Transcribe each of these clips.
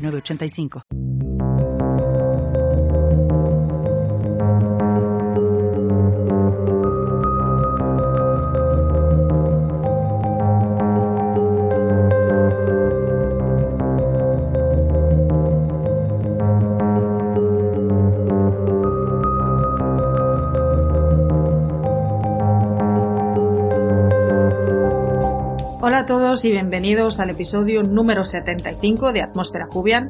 985. Y bienvenidos al episodio número 75 de Atmósfera Cubian,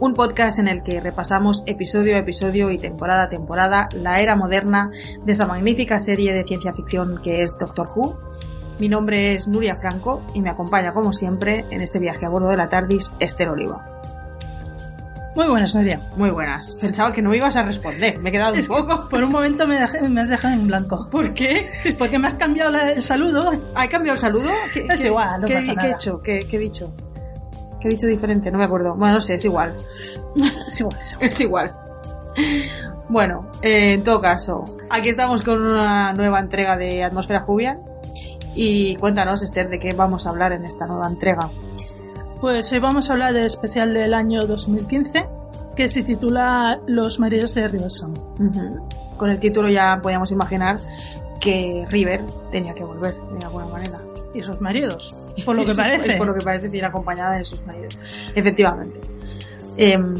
un podcast en el que repasamos episodio a episodio y temporada a temporada la era moderna de esa magnífica serie de ciencia ficción que es Doctor Who. Mi nombre es Nuria Franco y me acompaña como siempre en este viaje a bordo de la TARDIS Esther Oliva. Muy buenas, Nuria. Muy buenas. Pensaba que no me ibas a responder. Me he quedado un poco. Por un momento me, me, has dejado en blanco. ¿Por qué? Porque me has cambiado la, el saludo. ¿Has cambiado el saludo? ¿Qué, es igual, no ¿qué, pasa ¿qué he hecho? ¿Qué, ¿Qué he dicho? ¿Qué he dicho diferente? No me acuerdo. Bueno, no sé, es igual. Es igual, es igual. Es igual. Bueno, eh, en todo caso, aquí estamos con una nueva entrega de Atmósfera Jubian. Y cuéntanos, Esther, de qué vamos a hablar en esta nueva entrega. Pues hoy vamos a hablar del especial del año 2015, que se titula Los maridos de Riverson. Ujú. Con el título ya podíamos imaginar que River tenía que volver de alguna manera. Y sus maridos, por lo que parece. Por lo que parece, tiene acompañada de sus maridos. Efectivamente. Em,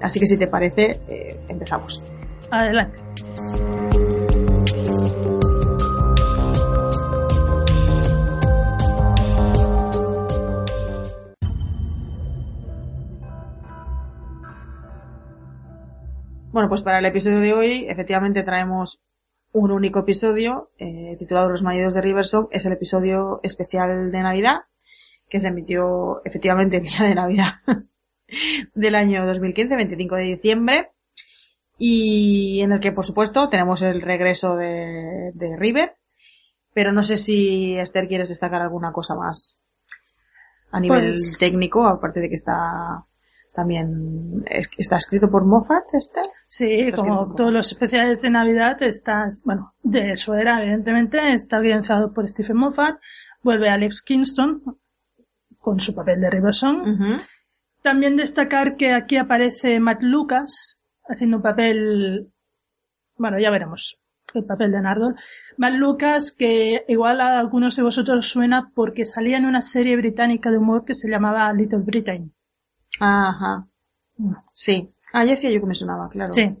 así que si te parece, eh, empezamos. Adelante. Bueno, pues para el episodio de hoy, efectivamente traemos un único episodio eh, titulado Los maridos de Riverson. Es el episodio especial de Navidad, que se emitió efectivamente el día de Navidad del año 2015, 25 de diciembre. Y en el que, por supuesto, tenemos el regreso de, de River. Pero no sé si Esther quieres destacar alguna cosa más a nivel Pues- técnico, aparte de que está también es- está escrito por Moffat, Esther. Sí, como todos los especiales de Navidad, está, bueno, de eso era, evidentemente, está guionizado por Stephen Moffat, vuelve Alex Kingston con su papel de Riverson. También destacar que aquí aparece Matt Lucas haciendo un papel, bueno, ya veremos, el papel de Nardole. Matt Lucas, que igual a algunos de vosotros suena porque salía en una serie británica de humor que se llamaba Little Britain. Ajá. Sí. Ah, ya decía yo que me sonaba, claro. Sí.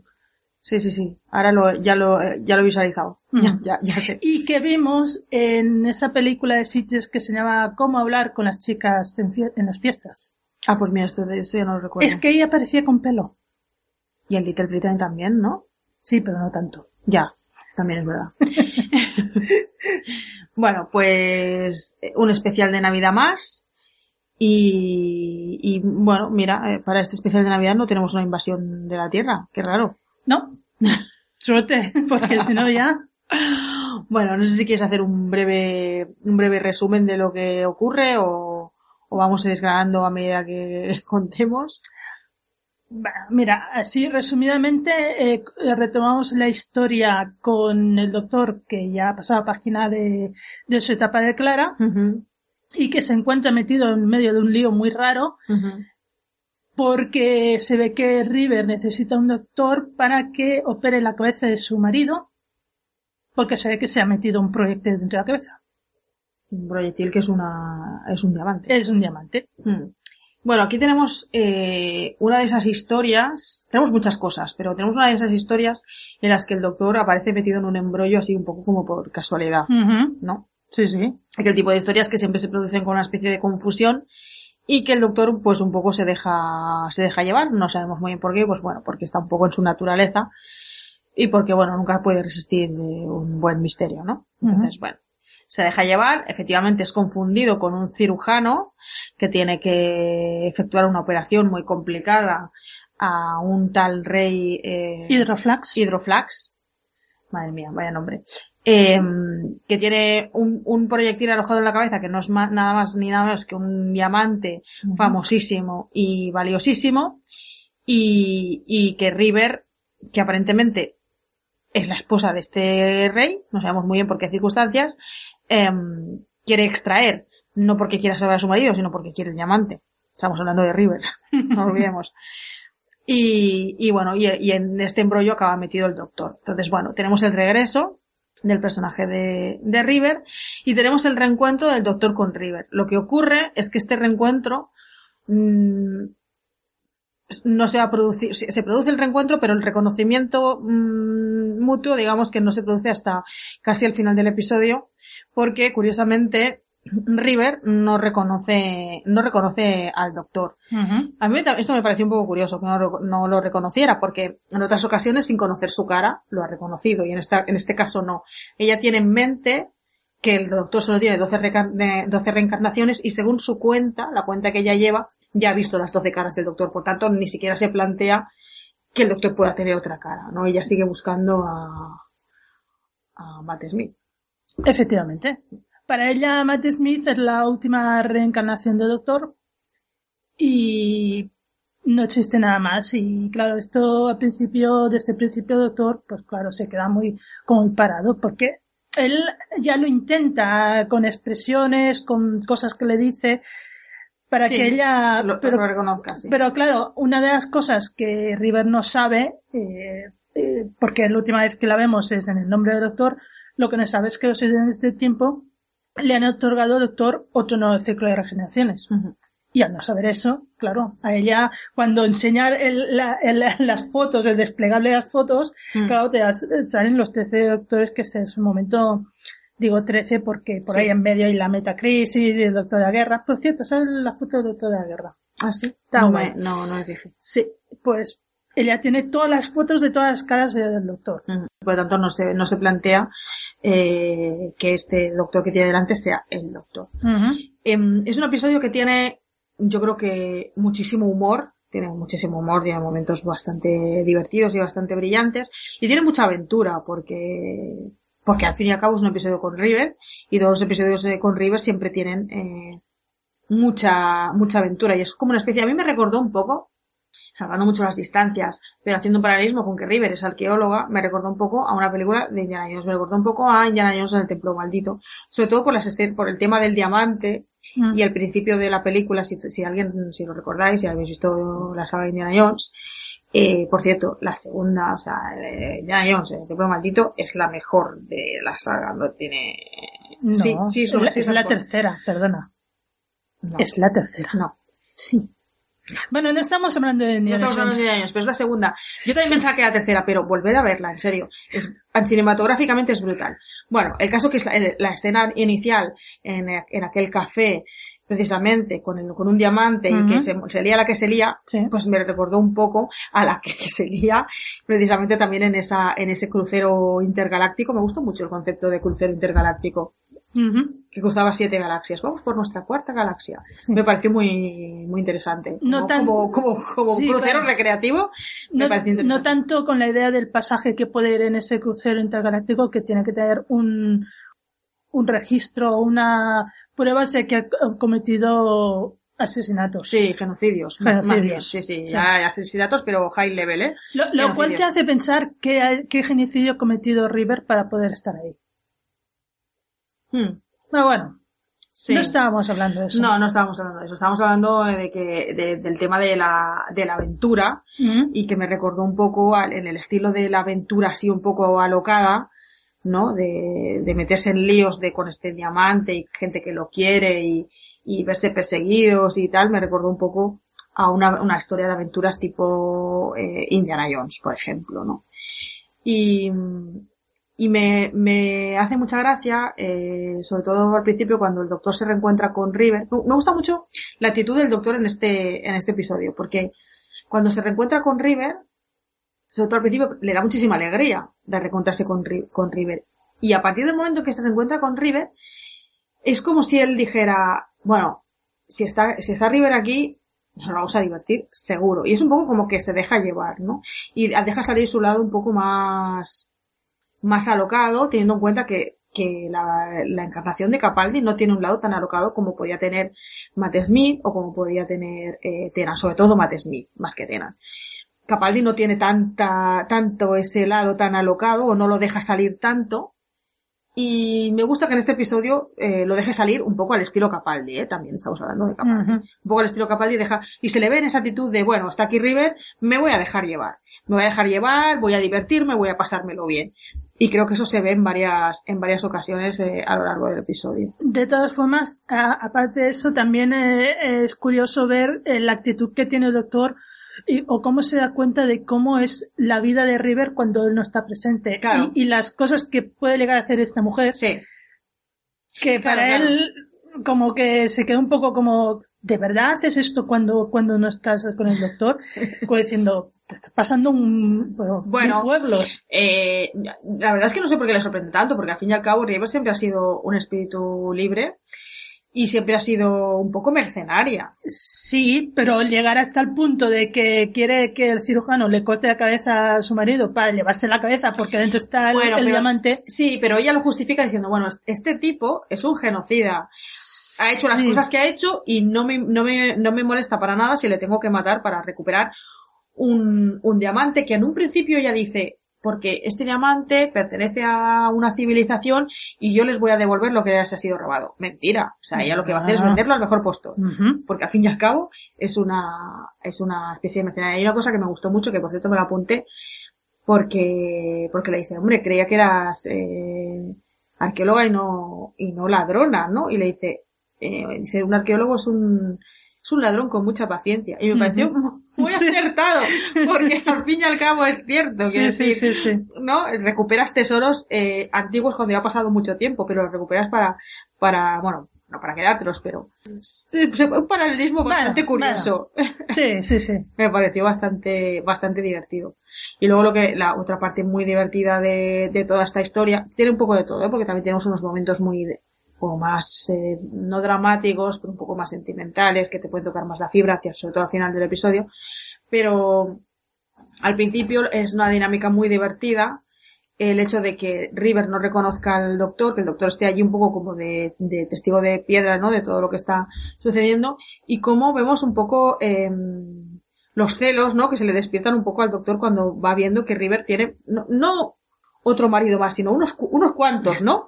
Sí, sí, sí. Ahora lo, ya lo, eh, ya lo he visualizado. Ya, ya, ya sé. Y que vimos en esa película de Sitges que se llama Cómo hablar con las chicas en, en las fiestas. Ah, pues mira, esto, esto ya no lo recuerdo. Es que ella aparecía con pelo. Y el Little Britain también, ¿no? Sí, pero no tanto. Ya, también es verdad. bueno, pues eh, un especial de Navidad más. Y, y bueno, mira, eh, para este especial de Navidad no tenemos una invasión de la Tierra. Qué raro. ¿No? Suerte, porque si no ya... Bueno, no sé si quieres hacer un breve, un breve resumen de lo que ocurre o, o vamos desgranando a medida que contemos. Mira, así resumidamente eh, retomamos la historia con el doctor que ya ha pasado página de, de su etapa de Clara y que se encuentra metido en medio de un lío muy raro porque se ve que River necesita un doctor para que opere la cabeza de su marido porque se ve que se ha metido un proyecto dentro de la cabeza. Un proyectil que es una, es un diamante. Es un diamante. Mm. Bueno, aquí tenemos eh, una de esas historias, tenemos muchas cosas, pero tenemos una de esas historias en las que el doctor aparece metido en un embrollo así un poco como por casualidad. ¿no? Sí, sí. Aquel tipo de historias que siempre se producen con una especie de confusión y que el doctor pues un poco se deja, se deja llevar, no sabemos muy bien por qué, pues bueno, porque está un poco en su naturaleza y porque bueno, nunca puede resistir de un buen misterio, ¿no? Entonces, bueno, se deja llevar, efectivamente es confundido con un cirujano que tiene que efectuar una operación muy complicada a un tal rey eh, Hidroflax. Hidroflax. Madre mía, vaya nombre. Eh, que tiene un, un, proyectil alojado en la cabeza que no es nada más ni nada menos que un diamante uh -huh. famosísimo y valiosísimo y, y que River, que aparentemente es la esposa de este rey, no sabemos muy bien por qué circunstancias, eh, quiere extraer, no porque quiera salvar a su marido, sino porque quiere el diamante. Estamos hablando de River, no olvidemos. Y, y bueno, y, y, en este embrollo acaba metido el doctor. Entonces, bueno, tenemos el regreso del personaje de, de River y tenemos el reencuentro del doctor con River. Lo que ocurre es que este reencuentro mmm, no se va a producir, se produce el reencuentro, pero el reconocimiento mmm, mutuo, digamos que no se produce hasta casi el final del episodio, porque curiosamente River no reconoce, no reconoce al doctor. Uh -huh. A mí esto me pareció un poco curioso que no, no, lo reconociera, porque en otras ocasiones sin conocer su cara lo ha reconocido y en esta, en este caso no. Ella tiene en mente que el doctor solo tiene 12, re 12 reencarnaciones y según su cuenta, la cuenta que ella lleva, ya ha visto las 12 caras del doctor. Por tanto, ni siquiera se plantea que el doctor pueda tener otra cara, ¿no? Ella sigue buscando a, a Matt Smith. Efectivamente. Para ella, Matt Smith es la última reencarnación del Doctor y no existe nada más. Y claro, esto al principio, desde el principio, Doctor, pues claro, se queda muy, como muy parado porque él ya lo intenta con expresiones, con cosas que le dice para sí, que ella lo, pero, lo reconozca. Sí. Pero claro, una de las cosas que River no sabe, eh, eh, porque la última vez que la vemos es en el nombre del Doctor, lo que no sabe es que los seres de tiempo le han otorgado al doctor otro nuevo ciclo de regeneraciones. Uh -huh. Y al no saber eso, claro, a ella, cuando enseñar el, la, el, las fotos, el desplegable de las fotos, -huh. claro, te salen los 13 doctores que es su momento, digo 13 porque por sí. ahí en medio hay la metacrisis y el doctor de la guerra. Por cierto, ¿sabes la foto del doctor de la guerra? Ah, sí. Está no, me, no, no es dije. Sí, pues ella tiene todas las fotos de todas las caras del doctor. Uh -huh. Por lo tanto, no se, no se plantea eh, que este doctor que tiene delante sea el doctor. Uh -huh. eh, es un episodio que tiene, yo creo que muchísimo humor, tiene muchísimo humor, tiene momentos bastante divertidos y bastante brillantes, y tiene mucha aventura, porque, porque al fin y al cabo es un episodio con River, y todos los episodios con River siempre tienen eh, mucha, mucha aventura, y es como una especie, a mí me recordó un poco, salvando mucho las distancias, pero haciendo un paralelismo con que River es arqueóloga, me recordó un poco a una película de Indiana Jones, me recordó un poco a Indiana Jones en el Templo Maldito, sobre todo por las por el tema del diamante mm. y el principio de la película, si, si alguien, si lo recordáis, si habéis visto la saga de Indiana Jones, eh, por cierto, la segunda, o sea, eh, Indiana Jones, el Templo Maldito, es la mejor de la saga, no tiene... No, sí, sí, es, la, sí, es la tercera, perdona. No. Es la tercera. No. Sí. Bueno, no estamos hablando de No estamos hablando de pero es la segunda. Yo también pensaba que era la tercera, pero volver a verla, en serio. Es, cinematográficamente es brutal. Bueno, el caso que es la, la escena inicial en, en, aquel café, precisamente, con, el, con un diamante uh -huh. y que se, se, lía la que se lía, sí. pues me recordó un poco a la que, que se lía, precisamente también en esa, en ese crucero intergaláctico. Me gustó mucho el concepto de crucero intergaláctico. Uh -huh. que cruzaba siete galaxias. Vamos por nuestra cuarta galaxia. Sí. Me pareció muy, muy interesante. No tan... Como, como, como sí, crucero recreativo, me no, pareció interesante. No tanto con la idea del pasaje que puede ir en ese crucero intergaláctico que tiene que tener un, un registro, una pruebas de que ha cometido asesinatos. Sí, genocidios. Genocidios. Bien, sí, sí, sí, asesinatos, pero high level, ¿eh? Lo, lo cual te hace pensar qué, qué genocidio ha cometido River para poder estar ahí. Hmm. Pero bueno, sí. no estábamos hablando de eso. No, no estábamos hablando de eso. Estábamos hablando de que, de, del tema de la, de la aventura mm. y que me recordó un poco al, en el estilo de la aventura así un poco alocada, ¿no? De, de meterse en líos de con este diamante y gente que lo quiere y, y verse perseguidos y tal. Me recordó un poco a una, una historia de aventuras tipo eh, Indiana Jones, por ejemplo, ¿no? Y, y me, me hace mucha gracia, eh, sobre todo al principio cuando el doctor se reencuentra con River. Me gusta mucho la actitud del doctor en este, en este episodio, porque cuando se reencuentra con River, sobre todo al principio, le da muchísima alegría de reencontrarse con, con River. Y a partir del momento que se reencuentra con River, es como si él dijera, bueno, si está, si está River aquí, nos vamos a divertir, seguro. Y es un poco como que se deja llevar, ¿no? Y deja salir su lado un poco más, más alocado, teniendo en cuenta que, que la, la encarnación de Capaldi no tiene un lado tan alocado como podía tener Matt Smith o como podía tener eh, Tenan, sobre todo Matt Smith, más que Tenan. Capaldi no tiene tanta, tanto ese lado tan alocado o no lo deja salir tanto. Y me gusta que en este episodio eh, lo deje salir un poco al estilo Capaldi, ¿eh? también estamos hablando de Capaldi. Un poco al estilo Capaldi deja, y se le ve en esa actitud de, bueno, está aquí River, me voy a dejar llevar. Me voy a dejar llevar, voy a divertirme, voy a pasármelo bien. Y creo que eso se ve en varias, en varias ocasiones eh, a lo largo del episodio. De todas formas, aparte de eso, también eh, es curioso ver eh, la actitud que tiene el doctor y, o cómo se da cuenta de cómo es la vida de River cuando él no está presente. Claro. Y, y, las cosas que puede llegar a hacer esta mujer. Sí. Que Claro, para claro. él como que se queda un poco como, ¿de verdad haces esto cuando, cuando no estás con el doctor? Como diciendo, te está pasando un, bueno, pueblos. Eh, la verdad es que no sé por qué le sorprende tanto, porque al fin y al cabo River siempre ha sido un espíritu libre y siempre ha sido un poco mercenaria. Sí, pero llegar hasta el punto de que quiere que el cirujano le corte la cabeza a su marido para llevarse la cabeza porque dentro está el, Bueno, el pero- diamante. Sí, pero ella lo justifica diciendo, bueno, este tipo es un genocida. Ha hecho las cosas que ha hecho y no me, no me, no me molesta para nada si le tengo que matar para recuperar un, un diamante que en un principio ella dice, porque este diamante pertenece a una civilización y yo les voy a devolver lo que les ha sido robado. Mentira. O sea, ella lo que va a hacer es Ah. venderlo al mejor postor. Ujú. porque al fin y al cabo es una, es una especie de mercenaria. Hay una cosa que me gustó mucho, que por cierto me la apunté, porque, porque le dice, hombre, creía que eras, eh, arqueóloga y no, y no ladrona, ¿no? Y le dice, eh, dice, un arqueólogo es un, es un ladrón con mucha paciencia. Y me pareció muy Sí. acertado, porque al fin y al cabo es cierto, Sí, quiero sí, decir, sí, sí. ¿no? Recuperas tesoros eh, antiguos cuando ya ha pasado mucho tiempo, pero los recuperas para, para, bueno, no para quedártelos, pero un paralelismo Bueno, bastante curioso. Sí, sí, sí. Me pareció bastante, bastante divertido. Y luego lo que, la otra parte muy divertida de, de toda esta historia, tiene un poco de todo, ¿eh? porque también tenemos unos momentos muy, como más, eh, no dramáticos, pero un poco más sentimentales, que te pueden tocar más la fibra, hacia, sobre todo al final del episodio. Pero, al principio es una dinámica muy divertida, el hecho de que River no reconozca al doctor, que el doctor esté allí un poco como de, de testigo de piedra, ¿no? De todo lo que está sucediendo, y cómo vemos un poco em, los celos, ¿no? Que se le despiertan un poco al doctor cuando va viendo que River tiene, no, no otro marido más, sino unos, unos cuantos, ¿no?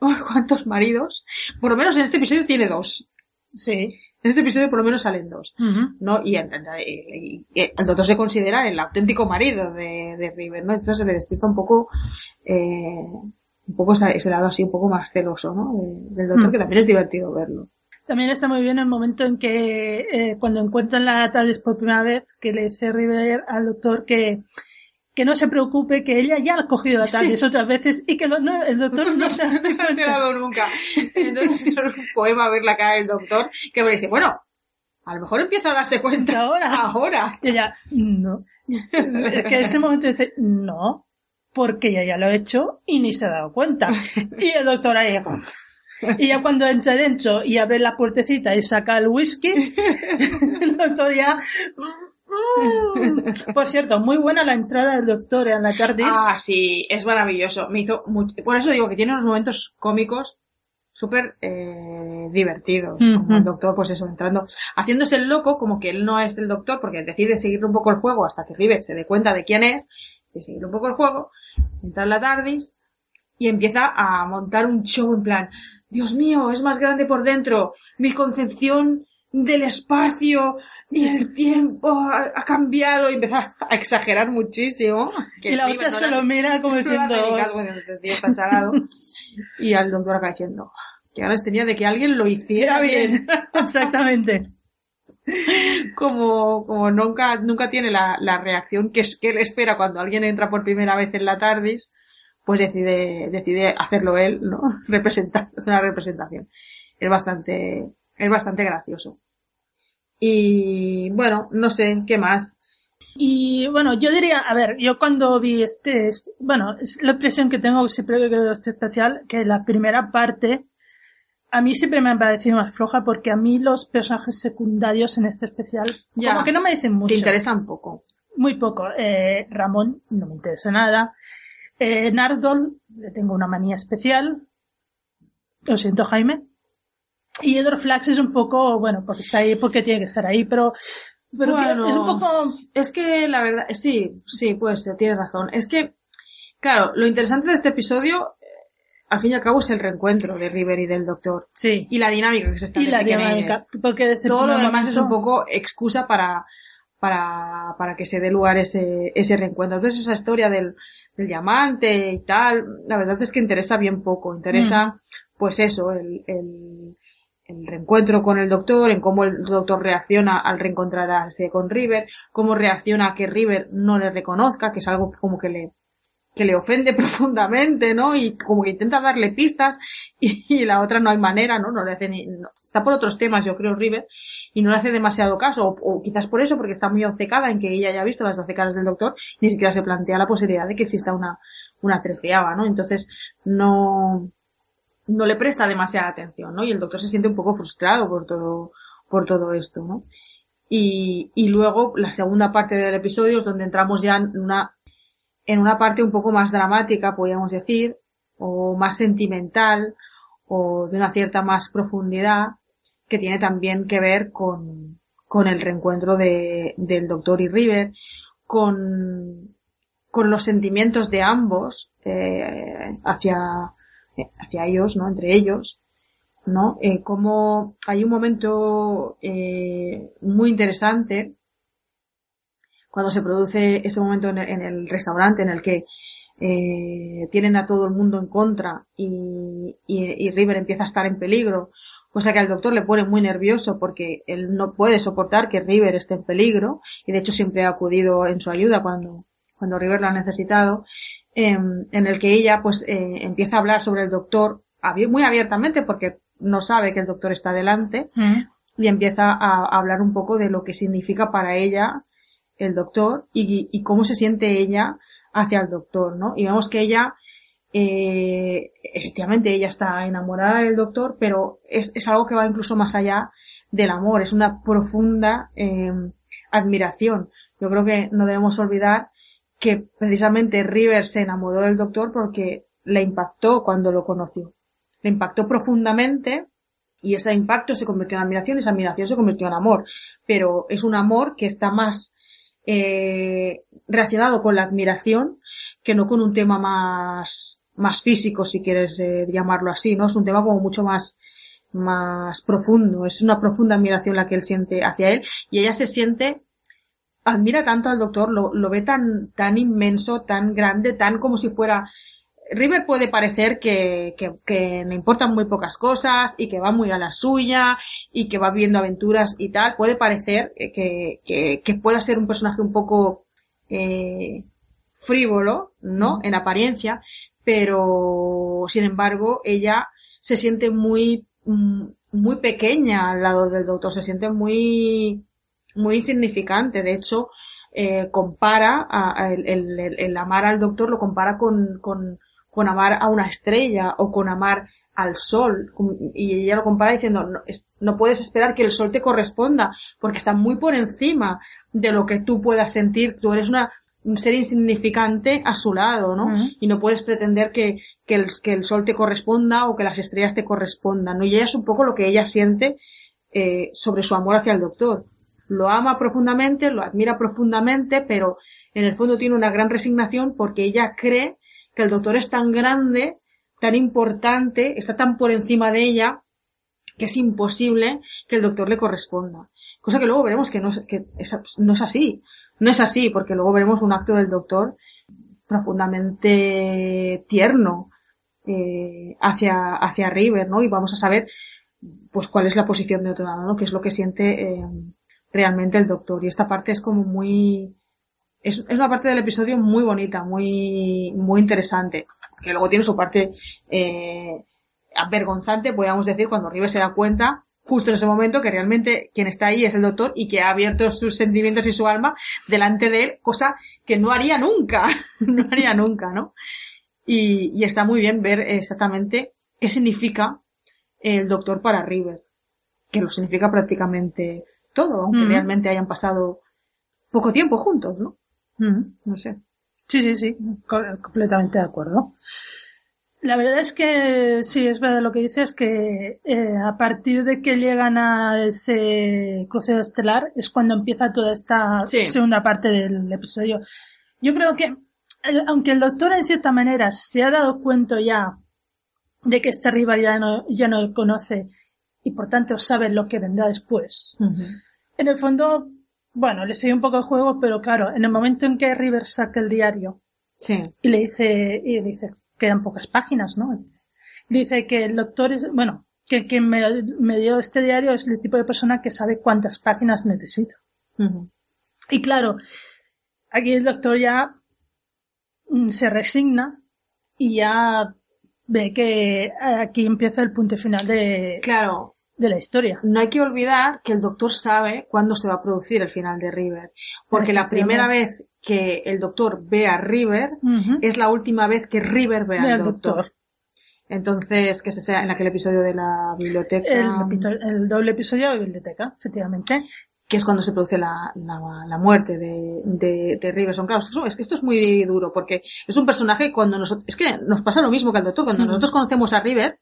Unos cuantos maridos. Por lo menos en este episodio tiene dos. Sí. En este episodio por lo menos salen dos. ¿no? Y, en- en- y- y el doctor se considera el auténtico marido de, de River, ¿no? Entonces se le despierta un poco, eh, un poco ese lado así un poco más celoso, ¿no? De- del doctor, Mm. que también es divertido verlo. También está muy bien el momento en que eh, cuando encuentran la TARDIS por primera vez, que le dice River al doctor que, que no se preocupe, que ella ya ha cogido la Sí. TARDIS otras veces y que lo- no, el doctor no se ha dado No se ha enterado nunca. Entonces es un poema ver la cara del doctor que me dice, bueno, a lo mejor empieza a darse cuenta Ahora. ahora. Y ella, no. Es que en ese momento dice, no, porque ella ya lo ha hecho y ni se ha dado cuenta. Y el doctor ahí, y ya cuando entra dentro y abre la puertecita y saca el whisky, el doctor ya... Por cierto, muy buena la entrada del doctor en la TARDIS. Ah, sí, es maravilloso. Me hizo mucho... Por eso digo que tiene unos momentos cómicos súper eh, divertidos. Como el doctor, pues eso, entrando, haciéndose el loco, como que él no es el doctor, porque decide seguirle un poco el juego hasta que Rivet se dé cuenta de quién es, de seguirle un poco el juego, entra en la TARDIS y empieza a montar un show en plan, Dios mío, es más grande por dentro, mi concepción del espacio y el tiempo ha, ha cambiado y empieza a exagerar muchísimo. Que y la otra se lo mira como diciendo... bueno, este tío está chalado. Y al doctor acá diciendo, que ganas tenía de que alguien lo hiciera bien. Exactamente. como, como nunca, nunca tiene la, la reacción que, es, que él espera cuando alguien entra por primera vez en la TARDIS, pues decide, decide hacerlo él, ¿no? Representar, hacer una representación. Es bastante, es bastante gracioso. Y bueno, no sé, ¿qué más? Y bueno, yo diría, a ver, yo cuando vi este, bueno, es la impresión que tengo siempre que veo este especial, que la primera parte, a mí siempre me ha parecido más floja porque a mí los personajes secundarios en este especial, Ya. como que no me dicen mucho. Te interesa un poco. Muy poco. Eh, Ramón no me interesa nada. Eh, Nardol, le tengo una manía especial. Lo siento, Jaime. Y Edward Flax es un poco, bueno, porque está ahí, porque tiene que estar ahí, pero, pero Bueno. es un poco, Es que la verdad, sí, sí, pues ser, tienes razón. Es que, claro, lo interesante de este episodio, eh, al fin y al cabo, es el reencuentro de River y del Doctor. sí. Y la dinámica que se Y establece la dinámica, porque desde Todo lo demás es un poco excusa para, para, para que se dé lugar ese, ese reencuentro. Entonces esa historia del, del diamante y tal, la verdad es que interesa bien poco. Interesa, pues eso, el, el, el reencuentro con el doctor, en cómo el doctor reacciona al reencontrarse con River, cómo reacciona a que River no le reconozca, que es algo como que le, que le ofende profundamente, ¿no? Y como que intenta darle pistas y, y la otra no hay manera, ¿no? No le hace ni, no- está por otros temas, yo creo, River, y no le hace demasiado caso, o, o quizás por eso, porque está muy obcecada en que ella haya visto las 12 caras del doctor, ni siquiera se plantea la posibilidad de que exista una, una treceava, ¿no? Entonces, no, no le presta demasiada atención, ¿no? Y el doctor se siente un poco frustrado por todo, por todo esto, ¿no? Y, y luego la segunda parte del episodio es donde entramos ya en una, en una parte un poco más dramática, podríamos decir, o más sentimental, o de una cierta más profundidad, que tiene también que ver con, con el reencuentro de, del doctor y River, con, con los sentimientos de ambos, eh, hacia, hacia ellos, ¿no? Entre ellos, ¿no? Eh, como hay un momento eh, muy interesante cuando se produce ese momento en el, en el restaurante en el que eh, tienen a todo el mundo en contra y, y, River empieza a estar en peligro, cosa que al doctor le pone muy nervioso porque él no puede soportar que River esté en peligro y de hecho siempre ha acudido en su ayuda cuando, cuando River lo ha necesitado, em, en el que ella pues eh, empieza a hablar sobre el doctor muy abiertamente porque no sabe que el doctor está delante Mm. y empieza a, a hablar un poco de lo que significa para ella el doctor y, y cómo se siente ella hacia el doctor, ¿no? Y vemos que ella, eh, efectivamente, ella está enamorada del doctor, pero es, es algo que va incluso más allá del amor, es una profunda eh, admiración. Yo creo que no debemos olvidar que precisamente River se enamoró del doctor porque le impactó cuando lo conoció. Le impactó profundamente y ese impacto se convirtió en admiración y esa admiración se convirtió en amor. Pero es un amor que está más eh, relacionado con la admiración que no con un tema más, más físico, si quieres eh, llamarlo así, ¿no? Es un tema como mucho más, más profundo. Es una profunda admiración la que él siente hacia él y ella se siente admira tanto al doctor, lo, lo ve tan, tan inmenso, tan grande, tan como si fuera River puede parecer que, que, que le importan muy pocas cosas y que va muy a la suya y que va viviendo aventuras y tal. Puede parecer que, que, que pueda ser un personaje un poco eh, frívolo, ¿no? En apariencia, pero sin embargo ella se siente muy, mm, muy pequeña al lado del doctor, se siente muy, muy insignificante. De hecho, eh, compara a, a el, el- el- amar al doctor lo compara con, con, con amar a una estrella o con amar al sol. Y ella lo compara diciendo no, es- no puedes esperar que el sol te corresponda porque está muy por encima de lo que tú puedas sentir. Tú eres una un ser insignificante a su lado no y no puedes pretender que, que, el, que el sol te corresponda o que las estrellas te correspondan no y ella es un poco lo que ella siente eh, sobre su amor hacia el doctor lo ama profundamente, lo admira profundamente, pero en el fondo tiene una gran resignación porque ella cree que el doctor es tan grande, tan importante, está tan por encima de ella, que es imposible que el doctor le corresponda. Cosa que luego veremos que no es, no es así. No es así, porque luego veremos un acto del doctor profundamente tierno eh, hacia, hacia River, ¿no? Y vamos a saber pues cuál es la posición de otro lado, ¿no? Que es lo que siente eh, realmente el doctor. Y esta parte es como muy, es, es una parte del episodio muy bonita, muy, muy interesante. Que luego tiene su parte, eh, avergonzante, podríamos decir, cuando River se da cuenta justo en ese momento que realmente quien está ahí es el doctor y que ha abierto sus sentimientos y su alma delante de él, cosa que no haría nunca, no haría nunca, ¿no? Y, y está muy bien ver exactamente qué significa el doctor para River, que lo significa prácticamente todo, aunque Mm. realmente hayan pasado poco tiempo juntos, ¿no? Mm. No sé. Sí, sí, sí, co- completamente de acuerdo. La verdad es que sí, es verdad lo que dices, que eh, a partir de que llegan a ese crucero estelar es cuando empieza toda esta Sí. segunda parte del episodio. Yo creo que, el- aunque el doctor en cierta manera se ha dado cuenta ya de que este rival ya no, ya no lo conoce y por tanto sabe lo que vendrá después, en el fondo, bueno, le sigue un poco el juego, pero claro, en el momento en que River saca el diario Sí. y le dice, y dice, quedan pocas páginas, ¿no? Dice que el doctor es, bueno, que quien me, me dio este diario es el tipo de persona que sabe cuántas páginas necesito. Y claro, aquí el doctor ya mm, se resigna y ya ve que aquí empieza el punto final de, Claro, de la historia. no hay que olvidar que el doctor sabe cuándo se va a producir el final de River. Porque la primera vez que el doctor ve a River es la última vez que River ve al doctor. doctor. Entonces, que se sea en aquel episodio de la biblioteca, El, doble episodio de biblioteca, efectivamente. que es cuando se produce la, la, la muerte de, de, de Riverson. Claro, es que, es que esto es muy duro, porque es un personaje que cuando nosotros, es que nos pasa lo mismo que al doctor, cuando nosotros conocemos a River,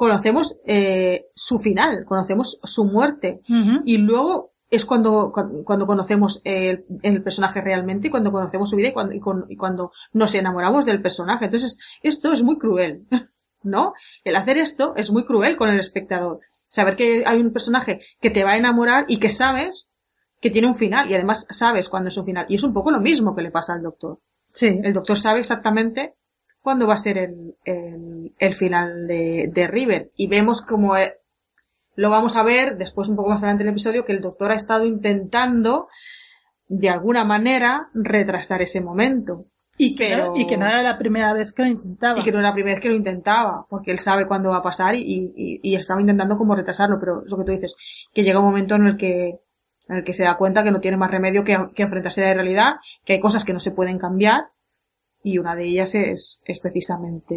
conocemos eh, su final, conocemos su muerte, y luego es cuando, cuando, conocemos el, el personaje realmente y cuando conocemos su vida y cuando, y, con- y cuando nos enamoramos del personaje. Entonces, esto es muy cruel, ¿no? El hacer esto es muy cruel con el espectador. Saber que hay un personaje que te va a enamorar y que sabes que tiene un final y además sabes cuándo es un final. Y es un poco lo mismo que le pasa al doctor. Sí. El doctor sabe exactamente cuándo va a ser el, el, el final de, de River. Y vemos como eh, lo vamos a ver después un poco más adelante en el episodio que el doctor ha estado intentando de alguna manera retrasar ese momento. Y que, Pero- no, y que no era la primera vez que lo intentaba. Y que no era la primera vez que lo intentaba, porque él sabe cuándo va a pasar y, y, y estaba intentando como retrasarlo, pero es lo que tú dices, que llega un momento en el que, en el que se da cuenta que no tiene más remedio que, que enfrentarse a la realidad, que hay cosas que no se pueden cambiar, y una de ellas es, es precisamente,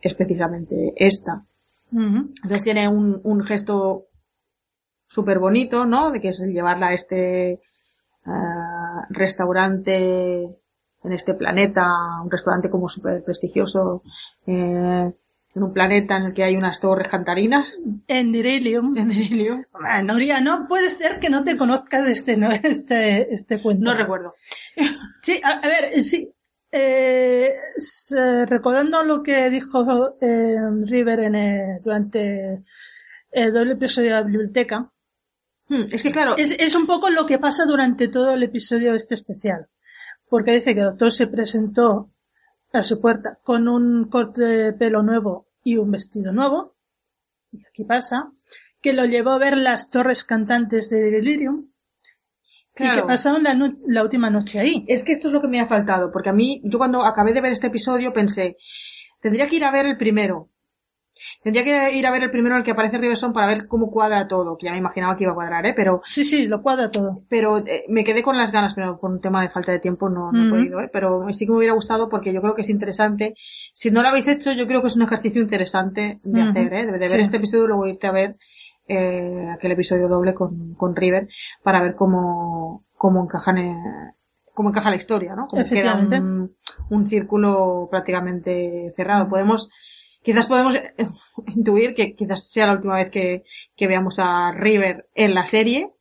es precisamente esta. Entonces tiene un, un gesto súper bonito, ¿no? De que es llevarla a este ah, restaurante en este planeta, un restaurante como súper prestigioso, eh, en un planeta en el que hay unas torres cantarinas. En Dirilium. En Delirium. Ah, Nuria, no puede ser que no te conozcas este, no, este, este cuento. No recuerdo. Sí, a, a ver, sí. Eh, eh, recordando lo que dijo eh, River en, eh, durante el doble episodio de la biblioteca, Hmm, Es que claro, es, es un poco lo que pasa durante todo el episodio este especial. Porque dice que el doctor se presentó a su puerta con un corte de pelo nuevo y un vestido nuevo. Y aquí pasa que lo llevó a ver las torres cantantes de Delirium y que pasaron la, la última noche ahí. es que esto es lo que me ha faltado, porque a mí, yo cuando acabé de ver este episodio pensé, tendría que ir a ver el primero. Tendría que ir a ver el primero en el que aparece Riverson para ver cómo cuadra todo, que ya me imaginaba que iba a cuadrar, ¿eh? Pero Sí, sí, lo cuadra todo. pero eh, me quedé con las ganas, pero por un tema de falta de tiempo no, no he podido, ¿eh? pero sí que me hubiera gustado porque yo creo que es interesante. Si no lo habéis hecho, yo creo que es un ejercicio interesante de hacer, ¿eh? de, de ver Sí. este episodio y luego irte a ver eh, aquel episodio doble con, con River para ver cómo, cómo encajan eh, cómo encaja la historia, ¿no? Cómo queda un, un círculo prácticamente cerrado. Podemos, quizás podemos eh, intuir que quizás sea la última vez que, que veamos a River en la serie,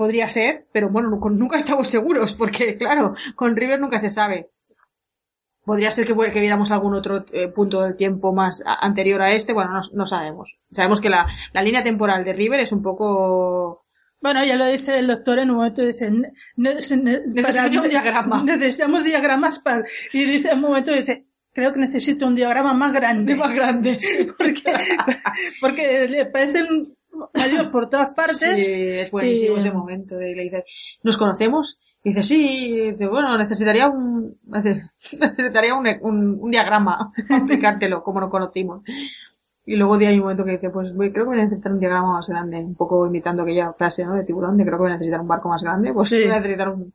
Podría ser, pero bueno, nunca estamos seguros, porque claro, con River nunca se sabe. Podría ser que, que viéramos algún otro eh, punto del tiempo más a- anterior a este, bueno, no, no sabemos. Sabemos que la, la línea temporal de River es un poco... Bueno, ya lo dice el doctor en un momento, dice, "Ne- ne- ne- Necesito un diagrama. Necesitamos diagramas para, y dice en un momento, dice, creo que necesito un diagrama más grande. más grandes. porque, porque le parecen mayores por todas partes. Sí, es buenísimo Y- ese momento. De, le dice, ¿nos conocemos? Y dice, sí, dice, bueno, necesitaría un, necesitaría un, un, un diagrama para explicártelo, como nos conocimos. Y luego hay un momento que dice, pues voy, creo que voy a necesitar un diagrama más grande, un poco imitando aquella frase ¿no? de tiburón, de creo que voy a necesitar un barco más grande, pues Sí. voy a necesitar un,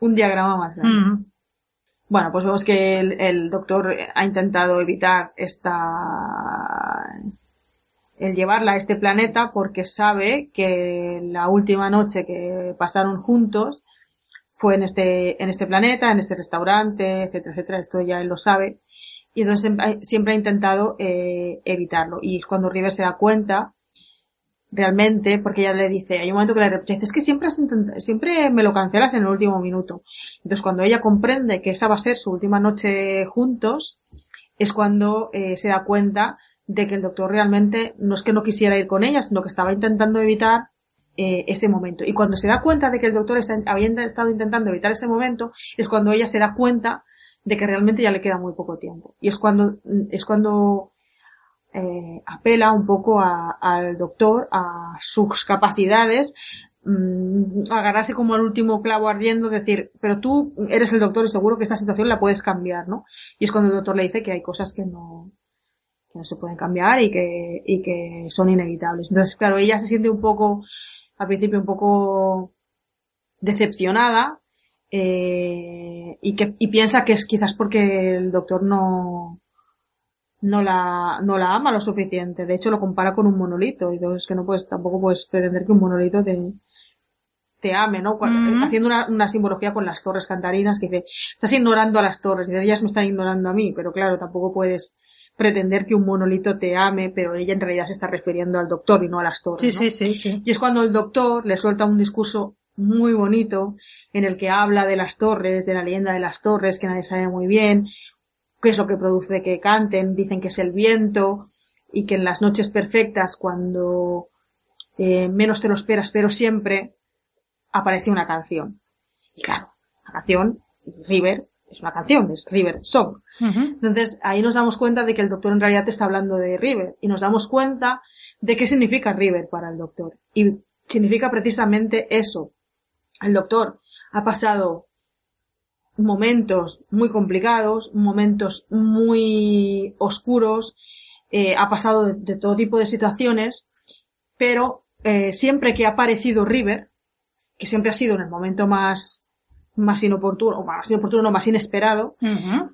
un diagrama más grande. Mm. Bueno, pues vemos que el, el doctor ha intentado evitar esta el llevarla a este planeta porque sabe que la última noche que pasaron juntos fue en este en este planeta, en este restaurante, etcétera, etcétera. Esto ya él lo sabe y entonces siempre- ha intentado eh, evitarlo. Y es cuando River se da cuenta realmente, porque ella le dice, hay un momento que le reprocha, es que siempre, has siempre me lo cancelas en el último minuto. Entonces cuando ella comprende que esa va a ser su última noche juntos, es cuando eh, se da cuenta de que el doctor realmente no es que no quisiera ir con ella, sino que estaba intentando evitar eh, ese momento. Y cuando se da cuenta de que el doctor está, había estado intentando evitar ese momento, es cuando ella se da cuenta de que realmente ya le queda muy poco tiempo. Y es cuando, es cuando eh, apela un poco a- al doctor, a sus capacidades, mm, agarrarse como al último clavo ardiendo, decir, pero tú eres el doctor y seguro que esta situación la puedes cambiar, ¿no? Y es cuando el doctor le dice que hay cosas que no, que no se pueden cambiar y que, y que son inevitables. Entonces, claro, ella se siente un poco, al principio un poco decepcionada, eh, y que, y piensa que es quizás porque el doctor no, no la, no la ama lo suficiente. De hecho, lo compara con un monolito. Y entonces, que no puedes, tampoco puedes pretender que un monolito te, te ame, ¿no? Cu- Ujú. Haciendo una, una simbología con las torres cantarinas que dice, estás ignorando a las torres, y ellas me están ignorando a mí, pero claro, tampoco puedes pretender que un monolito te ame, pero ella en realidad se está refiriendo al doctor y no a las torres. Sí, ¿no? sí, sí, sí. Y es cuando el doctor le suelta un discurso muy bonito en el que habla de las torres, de la leyenda de las torres, que nadie sabe muy bien, qué es lo que produce que canten, dicen que es el viento y que en las noches perfectas, cuando eh, menos te lo esperas, pero siempre aparece una canción. Y claro, la canción, River, es una canción, es River Song. Entonces ahí nos damos cuenta de que el doctor en realidad te está hablando de River y nos damos cuenta de qué significa River para el doctor. Y significa precisamente eso. El doctor ha pasado momentos muy complicados, momentos muy oscuros, eh, ha pasado de, de todo tipo de situaciones, pero eh, siempre que ha aparecido River, que siempre ha sido en el momento más más inoportuno, o más inoportuno, no, más inesperado,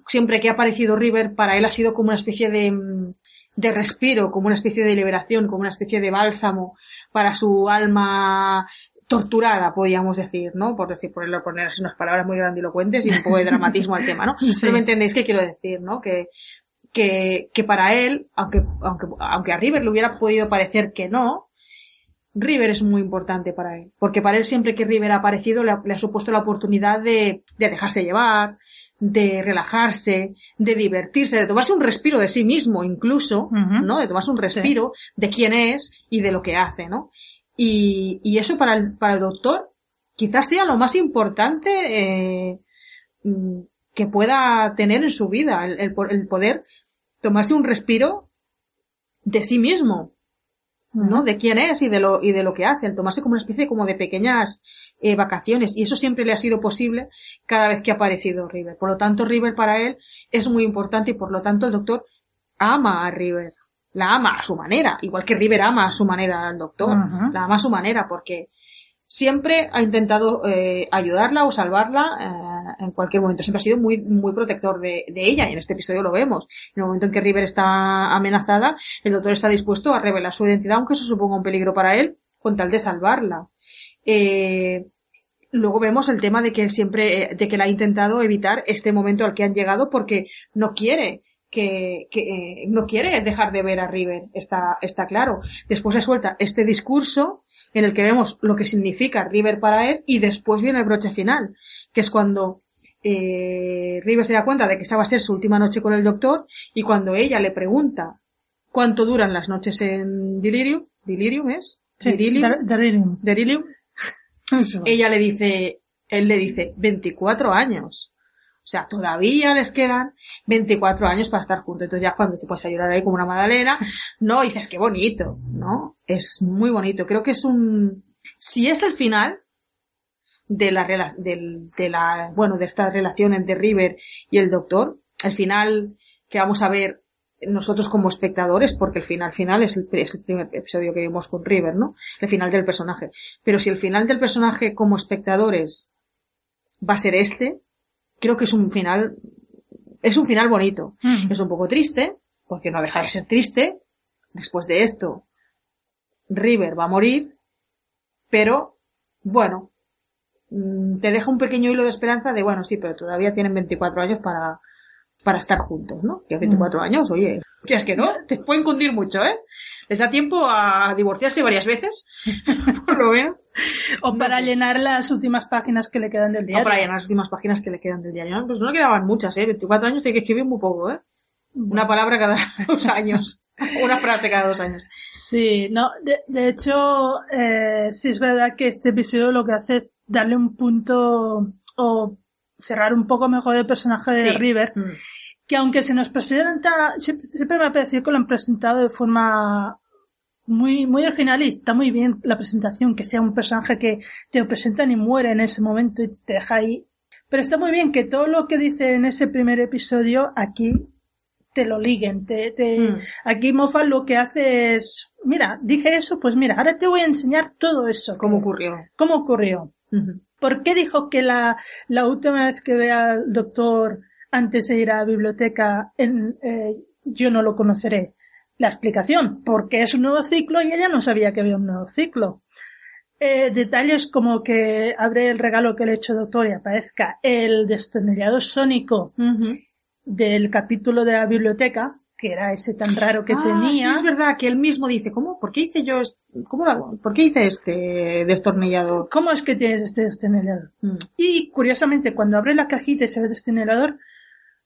siempre que ha aparecido River, para él ha sido como una especie de, mm, de respiro, como una especie de liberación, como una especie de bálsamo para su alma torturada, podríamos decir, ¿no? Por decir, por poner así unas palabras muy grandilocuentes y un poco de dramatismo al tema, ¿no? Sí. Pero me entendéis qué quiero decir, ¿no? Que, que, que para él, aunque, aunque, aunque a River le hubiera podido parecer que no, River es muy importante para él, porque para él siempre que River ha aparecido le ha, le ha supuesto la oportunidad de, de dejarse llevar, de relajarse, de divertirse, de tomarse un respiro de sí mismo incluso. ¿no? De tomarse un respiro de quién es y de lo que hace, ¿no? Y, y eso para el, para el doctor quizás sea lo más importante eh, mm, que pueda tener en su vida, el, el poder tomarse un respiro de sí mismo, ¿no? De quién es y de lo, y de lo que hace, el tomarse como una especie como de pequeñas eh, vacaciones. Y eso siempre le ha sido posible cada vez que ha aparecido River. Por lo tanto, River para él es muy importante y por lo tanto el doctor ama a River. La ama a su manera, igual que River ama a su manera al doctor. La ama a su manera porque siempre ha intentado eh, ayudarla o salvarla eh, en cualquier momento. Siempre ha sido muy, muy protector de, ella y en este episodio lo vemos. En el momento en que River está amenazada, el doctor está dispuesto a revelar su identidad, aunque eso suponga un peligro para él, con tal de salvarla. Eh, luego vemos el tema de que siempre, eh, de que él ha intentado evitar este momento al que han llegado porque no quiere que, que eh, no quiere dejar de ver a River, está, está claro. Después se suelta este discurso en el que vemos lo que significa River para él y después viene el broche final, que es cuando eh, River se da cuenta de que esa va a ser su última noche con el doctor y cuando ella le pregunta cuánto duran las noches en Delirium, Delirium es, Sí, Delirium, Delirium. Delirium, ella le dice, él le dice 24 años. O sea, todavía les quedan 24 años para estar juntos. Entonces ya cuando te puedes a llorar ahí como una magdalena, no, dices qué bonito, ¿no? Es muy bonito. Creo que es un, si es el final de la, del- de la, bueno, de esta relación entre River y el doctor, el final que vamos a ver nosotros como espectadores, porque el final final es el, es el primer episodio que vimos con River, ¿no? El final del personaje. Pero si el final del personaje como espectadores va a ser este, creo que es un final, es un final bonito. Mm. Es un poco triste, porque no deja de ser triste. Después de esto, River va a morir, pero, bueno, mm, te deja un pequeño hilo de esperanza de, bueno, sí, pero todavía tienen 24 años para, para estar juntos, ¿no? Que 24 años, oye, si es que no, te pueden cundir mucho, ¿eh? Les da tiempo a divorciarse varias veces, por lo menos. O No para sé. llenar las últimas páginas que le quedan del O diario. para llenar las últimas páginas que le quedan del diario. Pues no le quedaban muchas, ¿eh? 24 años hay que escribir muy poco, ¿eh? Una palabra cada dos años. Una frase cada dos años. Sí, no, de, de hecho, eh, sí es verdad que este episodio lo que hace es darle un punto o cerrar un poco mejor el personaje de Sí. River, Mm. Que aunque se nos presenta, siempre, siempre me ha parecido que lo han presentado de forma muy, muy original y está muy bien la presentación, que sea un personaje que te lo presentan y muere en ese momento y te deja ahí. Pero está muy bien que todo lo que dice en ese primer episodio aquí te lo liguen, te, te, Mm. aquí Moffat lo que hace es, mira, dije eso, pues mira, ahora te voy a enseñar todo eso. ¿Cómo ocurrió? ¿Cómo ocurrió? ¿Por qué dijo que la, la última vez que vea al doctor antes de ir a la biblioteca en, eh, yo no lo conoceré? La explicación, porque es un nuevo ciclo y ella no sabía que había un nuevo ciclo. Eh, detalles como que abre el regalo que le he hecho doctor y aparezca el destornillador sónico Ujú. del capítulo de la biblioteca, que era ese tan raro que Ah, tenía. Sí, es verdad que él mismo dice, ¿cómo? ¿Por qué hice yo es- ¿Cómo ¿Por qué hice este destornillador? ¿Cómo es que tienes este destornillador? Mm. Y curiosamente, cuando abre la cajita y se ve el destornillador,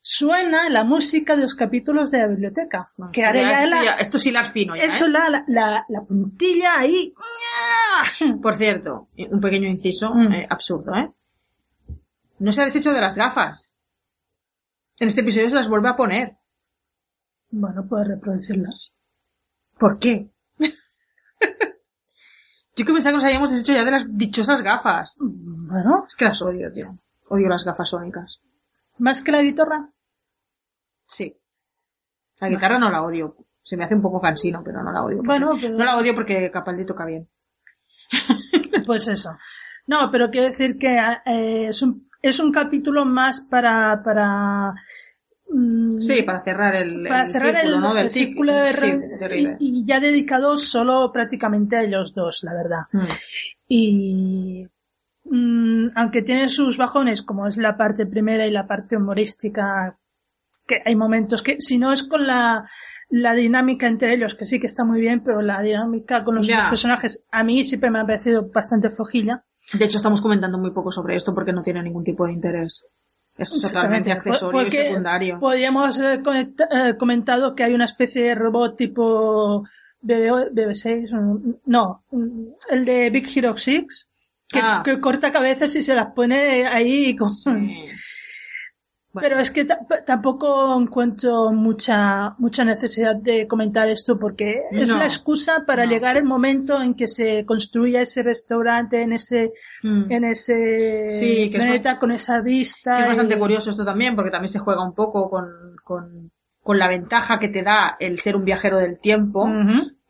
suena la música de los capítulos de la biblioteca. Bueno, que ahora ya ya esto, la- es hilar fino ya, eso ¿eh? la, la, la, la puntilla ahí. Por cierto, un pequeño inciso Mm. eh, absurdo, ¿eh? No se ha deshecho de las gafas. En este episodio se las vuelve a poner. Bueno, puedes reproducirlas. ¿Por qué? Yo que pensaba que nos habíamos deshecho ya de las dichosas gafas. Bueno, Es que las odio, tío. Odio las gafas sónicas. más que la guitarra. Sí. La guitarra no la odio. Se me hace un poco cansino, pero no la odio. porque- Bueno, pero- No la odio porque Capaldi toca bien. Pues eso. No, pero quiero decir que eh, es, un, es un capítulo más para, para, mm, Sí, para cerrar el, para el cerrar círculo, el, ¿no? Del el círculo de, sí, de y ya dedicado solo prácticamente a ellos dos, la verdad. Mm. Y mm, aunque tiene sus bajones, como es la parte primera y la parte humorística, que hay momentos que, si no es con la, la dinámica entre ellos, que sí que está muy bien, pero la dinámica con los otros personajes a mí siempre me ha parecido bastante flojilla. De hecho, estamos comentando muy poco sobre esto porque no tiene ningún tipo de interés. Es totalmente accesorio y secundario. Podríamos haber conecta- eh, comentado que hay una especie de robot tipo BB, BB6, o- no, el de Big Hero 6, que, Ah. que corta cabezas y se las pone ahí con... Sí. Bueno, Pero es que ta- tampoco encuentro mucha mucha necesidad de comentar esto porque es la excusa para No. llegar el momento en que se construya ese restaurante en ese mm. en ese Sí, que es planeta con esa vista. Que es bastante y- curioso esto también, porque también se juega un poco con, con, con la ventaja que te da el ser un viajero del tiempo,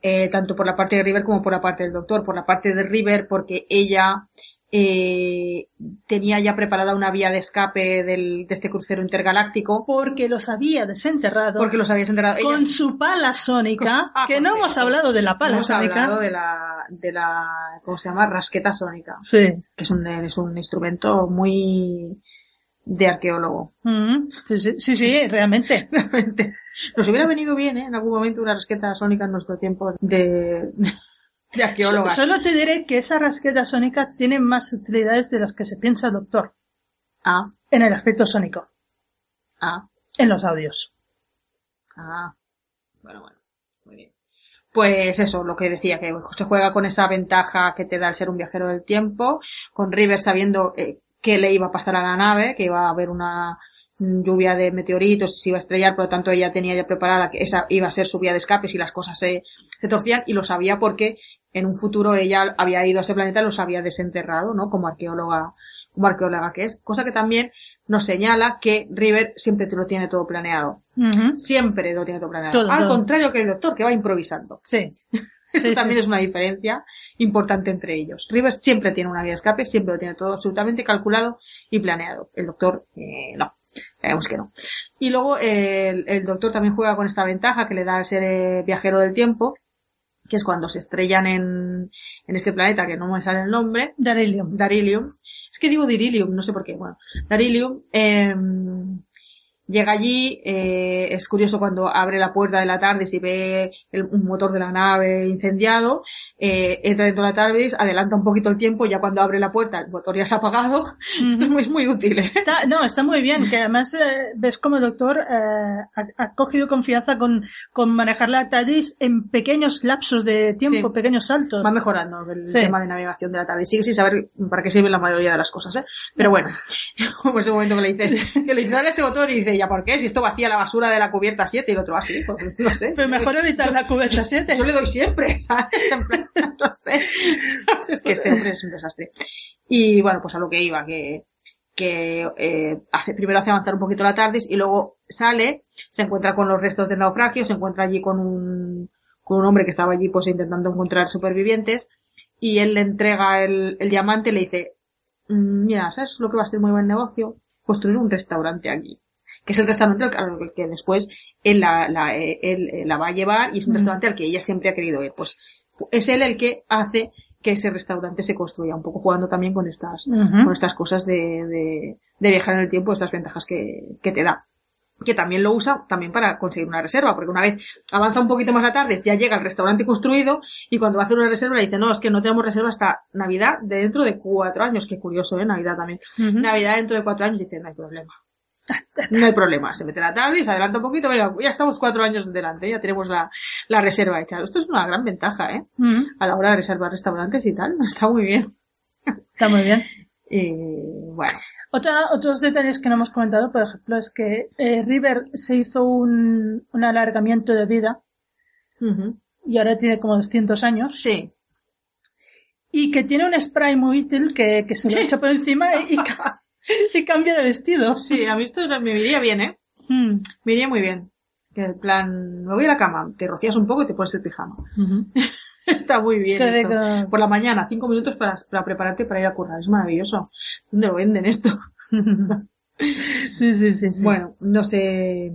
eh, tanto por la parte de River como por la parte del doctor. Por la parte de River, porque ella eh, tenía ya preparada una vía de escape del, de este crucero intergaláctico, Porque los había desenterrado porque los habías enterrado. con su pala sónica, Ah, que por no hemos hablado de la pala hemos sónica. hablado de la, de la, ¿cómo se llama? Rasqueta sónica, Sí. que es un, es un instrumento muy de arqueólogo. Ujú. sí, sí, sí, sí, realmente. Realmente. Nos hubiera venido bien, ¿eh? En algún momento una rasqueta sónica en nuestro tiempo de, de. So- Solo te diré que esa rasqueta sónica tiene más utilidades de las que se piensa el doctor Ah, en el aspecto sónico, ah, en los audios. ah. Bueno, bueno. Muy bien. Pues eso, lo que decía, que se juega con esa ventaja que te da el ser un viajero del tiempo, con River sabiendo eh, qué le iba a pasar a la nave, que iba a haber una mm, lluvia de meteoritos se iba a estrellar, por lo tanto ella tenía ya preparada que esa iba a ser su vía de escape si las cosas se, se torcían y lo sabía porque en un futuro ella había ido a ese planeta y los había desenterrado, ¿no? Como arqueóloga, como arqueóloga que es, cosa que también nos señala que River siempre lo tiene todo planeado. Siempre lo tiene todo planeado. Todo, Al todo. contrario que el doctor, que va improvisando. Sí. Esto Sí, también sí, es una diferencia importante entre ellos. Rivers siempre tiene una vía de escape, siempre lo tiene todo absolutamente calculado y planeado. El doctor, eh, no. Sabemos que no. Y luego eh, el, el doctor también juega con esta ventaja que le da ser eh, viajero del tiempo, que es cuando se estrellan en, en este planeta, que no me sale el nombre, Darilium. Darilium. Es que digo Dirilium, no sé por qué. Bueno, Darilium eh, llega allí. eh, es curioso cuando abre la puerta de la TARDIS y ve el, un motor de la nave incendiado. eh, entra dentro de la TARDIS, adelanta un poquito el tiempo. Ya cuando abre la puerta, el motor ya se ha apagado. Esto es muy, es muy útil. ¿eh? Está- no, está muy bien, que además eh, ves como el doctor eh, ha, ha cogido confianza con, con manejar la TARDIS en pequeños lapsos de tiempo, Sí. pequeños saltos. Va mejorando el Sí. tema de navegación de la TARDIS. Sigue sin saber para qué sirven la mayoría de las cosas, ¿eh? Pero bueno, como ese momento que le dice, que le dice, dale este botón y dice, ¿ya por qué? Si esto vacía la basura de la cubierta 7 y el otro así, pues no sé. Pero mejor evitar la cubeta 7. Yo le doy siempre, ¿sabes? En plan, no sé. Es que este hombre es un desastre. Y bueno, pues a lo que iba, que, que eh, hace, primero hace avanzar un poquito la TARDIS y luego sale, se encuentra con los restos del naufragio, se encuentra allí con un, con un hombre que estaba allí pues intentando encontrar supervivientes y él le entrega el, el diamante y le dice, "Mm, mira, ¿sabes lo que va a ser muy buen negocio? Construir un restaurante aquí. Que es el restaurante al al que después él la, la, eh, él, eh, la va a llevar y es un Mm. restaurante al que ella siempre ha querido ir. Pues es él el que hace que ese restaurante se construya, un poco jugando también con estas, con estas cosas de, de, de viajar en el tiempo, estas ventajas que, que te da. Que también lo usa también para conseguir una reserva, porque una vez avanza un poquito más la tarde, ya llega el restaurante construido y cuando va a hacer una reserva le dice, no, es que no tenemos reserva hasta Navidad de dentro de cuatro años. Qué curioso, ¿eh? Navidad también. Navidad dentro de cuatro años dice, no hay problema. No hay problema. Se mete la tarde y se adelanta un poquito. Venga, ya estamos cuatro años delante, ya tenemos la, la reserva hecha. Esto es una gran ventaja, ¿eh? Ujú. A la hora de reservar restaurantes y tal. Está muy bien. Está muy bien. Y bueno. Otra, otros detalles que no hemos comentado, por ejemplo, es que eh, River se hizo un, un alargamiento de vida y ahora tiene como 200 años Sí. y que tiene un spray muy útil que, que se lo Sí. echa por encima y, y y cambia de vestido. Sí, a mí esto me iría bien, ¿eh? Mm. Me iría muy bien. Que en plan, me voy a la cama, te rocías un poco y te pones el pijama. Está muy bien esto. Por la mañana, cinco minutos para, para prepararte para ir a currar. Es maravilloso. ¿Dónde lo venden esto? sí, sí, sí, sí. Bueno, no sé,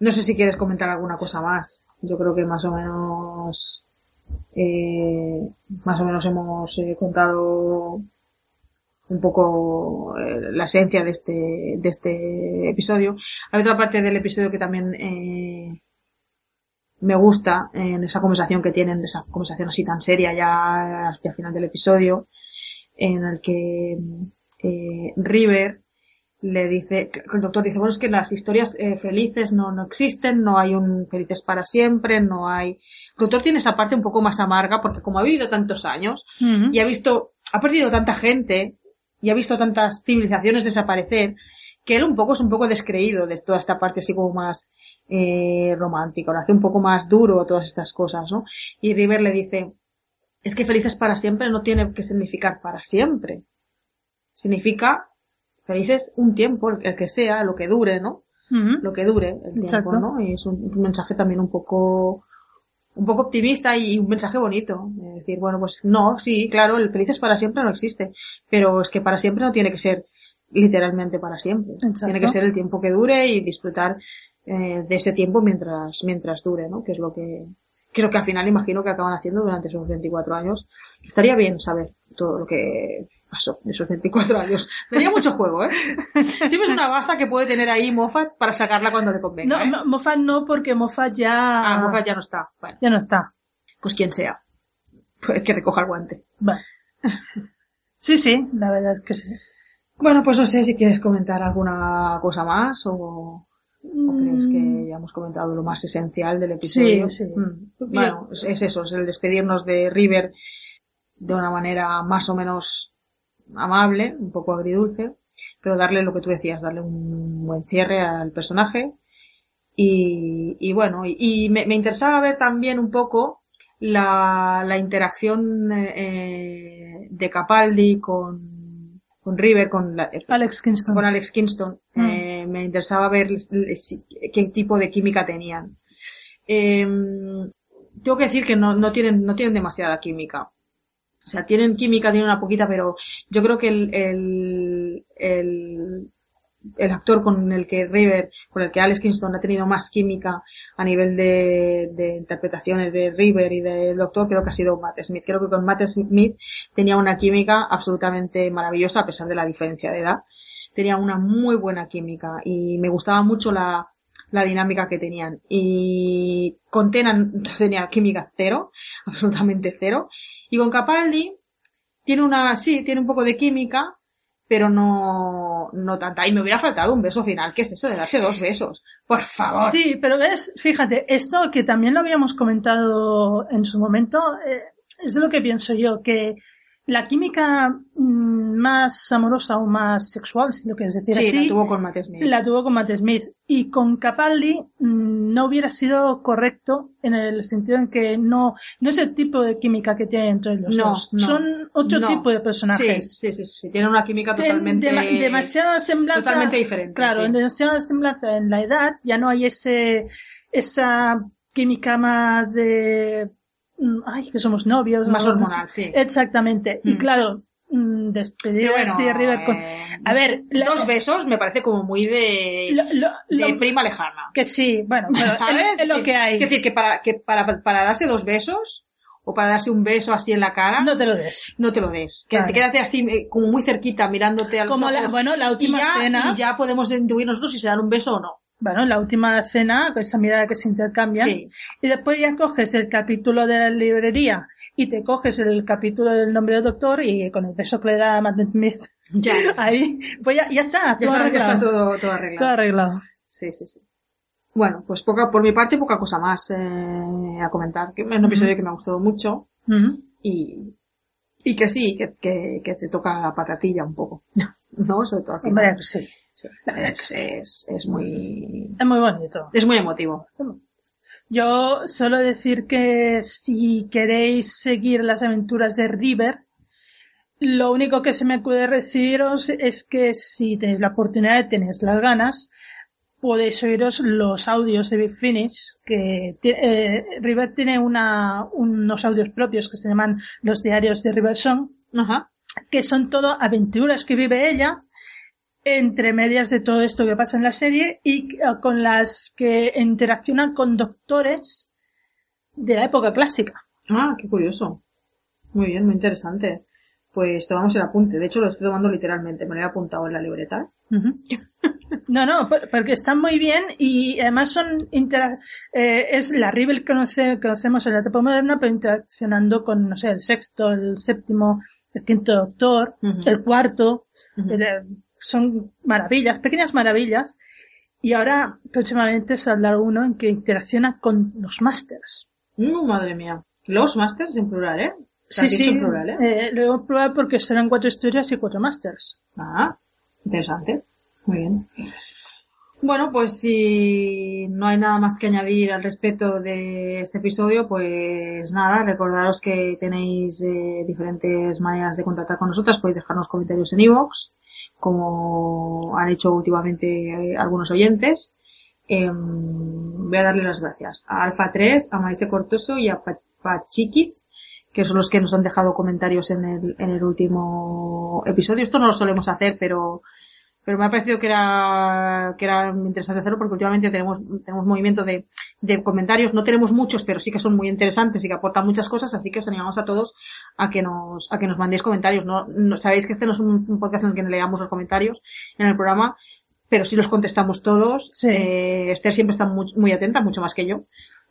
no sé si quieres comentar alguna cosa más. Yo creo que más o menos, eh, más o menos hemos eh, contado un poco eh, la esencia de este, de este episodio. Hay otra parte del episodio que también eh, me gusta en esa conversación que tienen, esa conversación así tan seria ya hacia el final del episodio, en el que eh, River le dice, el doctor dice, bueno, es que las historias eh, felices no, no existen, no hay un felices para siempre, no hay... El doctor tiene esa parte un poco más amarga porque como ha vivido tantos años y ha visto, ha perdido tanta gente y ha visto tantas civilizaciones desaparecer que él un poco es un poco descreído de toda esta parte así como más eh, romántica, lo hace un poco más duro todas estas cosas, ¿no? Y River le dice, es que felices para siempre no tiene que significar para siempre. Significa felices un tiempo, el que sea, lo que dure, ¿no? Lo que dure el tiempo, Exacto. ¿no? Y es un, un mensaje también un poco, un poco optimista y un mensaje bonito. De decir, bueno, pues no, sí, claro, el felices para siempre no existe. Pero es que para siempre no tiene que ser literalmente para siempre. Exacto. Tiene que ser el tiempo que dure y disfrutar eh, de ese tiempo mientras, mientras dure, ¿no? Que es lo que, que es lo que al final imagino que acaban haciendo durante esos 24 años. Estaría bien saber todo lo que pasó en esos 24 años. Daría mucho juego, ¿eh? Siempre es una baza que puede tener ahí Moffat para sacarla cuando le convenga, No, ¿eh? no, Moffat no, porque Moffat ya... Ah, Moffat ya no está. Bueno, ya no está. pues quien sea. Pues que recoja el guante. Vale. Sí, sí, la verdad es que sí. Bueno, pues no sé si quieres comentar alguna cosa más o, o crees que ya hemos comentado lo más esencial del episodio. Mm. Sí, sí. Mm. Bueno, es, es eso, es el despedirnos de River de una manera más o menos amable, un poco agridulce, pero darle lo que tú decías, darle un buen cierre al personaje. Y, y bueno, y, y me, me interesaba ver también un poco la, la interacción eh, de Capaldi con, con River, con la- Alex Kingston. con Alex Kingston. Mm. Eh, me interesaba ver qué tipo de química tenían. Eh, tengo que decir que no, no tienen, no tienen demasiada química. O sea, tienen química, tienen una poquita, pero yo creo que el, el, el, actor con el que River, con el que Alex Kingston ha tenido más química a nivel de, de interpretaciones de River y del Doctor, creo que ha sido Matt Smith. Creo que con Matt Smith tenía una química absolutamente maravillosa a pesar de la diferencia de edad. Tenía una muy buena química y me gustaba mucho la, la dinámica que tenían. Y con Tenan tenía química cero, absolutamente cero. Y con Capaldi tiene una, sí, tiene un poco de química, pero no, no tanta. Y me hubiera faltado un beso final. ¿Qué es eso de darse dos besos? Por favor. Sí, pero ves, fíjate, esto que también lo habíamos comentado en su momento, eh, es lo que pienso yo, que la química mm, más amorosa o más sexual, si lo quieres decir Sí, así, la tuvo con Matt Smith. la tuvo con Matt Smith. Y con Capaldi mm, no hubiera sido correcto en el sentido en que no, no es el tipo de química que tienen entre los No, dos. no, Son otro no. tipo de Sí, personajes. sí, sí, sí. Tiene una química totalmente. dema- demasiada semblanza. totalmente diferente, Claro, sí. demasiada semblanza en la edad, ya no hay ese, esa química más de, mm, ay, que somos novios. Más hormonal, sí. Exactamente. Y Mm. claro, despedir Pero bueno, así de River con, a ver, la- dos besos me parece como muy de, lo- lo- de lo- prima lejana. que sí, bueno, pero es, es lo que hay. Es decir, que para, que para, para darse dos besos, o para darse un beso así en la cara, No no, te lo des. te lo des. Que te quédate así, eh, como muy cerquita, mirándote a los Como la, bueno, la y última ya, cena. y ya podemos intuir nosotros si se dan un beso o no. Bueno, la última cena, con esa mirada que se intercambian. Sí. Y después ya coges el capítulo de la librería y te coges el capítulo del nombre del doctor y con el beso que le da a Matt Smith Ya, ahí, pues ya, ya está, ya todo está, ya arreglado. está todo, todo arreglado. Todo arreglado. Sí, sí, sí. Bueno, pues poca, por mi parte, poca cosa más eh, a comentar. Que es un episodio que me ha gustado mucho Ujú. y, y que sí, que, que, que te toca la patatilla un poco. ¿No? Sobre todo al final. Hombre, sí. Sí, es, es, es muy, Es muy bonito. es muy emotivo. Yo solo decir que si queréis seguir las aventuras de River, lo único que se me puede deciros es que si tenéis la oportunidad, tenéis las ganas, podéis oíros los audios de Big Finish, que eh, River tiene una, unos audios propios que se llaman los diarios de River Song, Ajá. que son todo aventuras que vive ella entre medias de todo esto que pasa en la serie y eh, con las que interaccionan con doctores de la época clásica. Ah, qué curioso. Muy bien, muy interesante. Pues tomamos el apunte. De hecho, lo estoy tomando literalmente. Me lo he apuntado en la libreta. No, no, por- porque están muy bien y además son intera- eh, es la Rivel que conoce- conocemos en la etapa moderna, pero interaccionando con, no sé, el sexto, el séptimo, el quinto doctor, el cuarto, el, eh, son maravillas, pequeñas maravillas. Y ahora, próximamente, saldrá uno en que interacciona con los masters. Uh, madre mía. Los masters en plural, ¿eh? Sí, sí, son plural, ¿eh? eh, lo hemos probado porque serán cuatro historias y cuatro masters. Ah, interesante. Muy bien. Bueno, pues si no hay nada más que añadir al respecto de este episodio, pues nada, recordaros que tenéis eh, diferentes maneras de contactar con nosotras. Podéis dejarnos comentarios en iVoox, como han hecho últimamente eh, algunos oyentes. Em, voy a darle las gracias a Alfa 3, a Maise Cortoso y a Pa- Pachiquiz, que son los que nos han dejado comentarios en el, en el último episodio. Esto no lo solemos hacer, pero, pero me ha parecido que era, que era interesante hacerlo porque últimamente tenemos, tenemos movimiento de, de comentarios. No tenemos muchos, pero sí que son muy interesantes y que aportan muchas cosas, así que os animamos a todos a que nos, a que nos mandéis comentarios. No, no- sabéis que este no es un, un podcast en el que leamos los comentarios en el programa, pero sí los contestamos todos. Sí. Eh, Esther siempre está muy, muy atenta, mucho más que yo.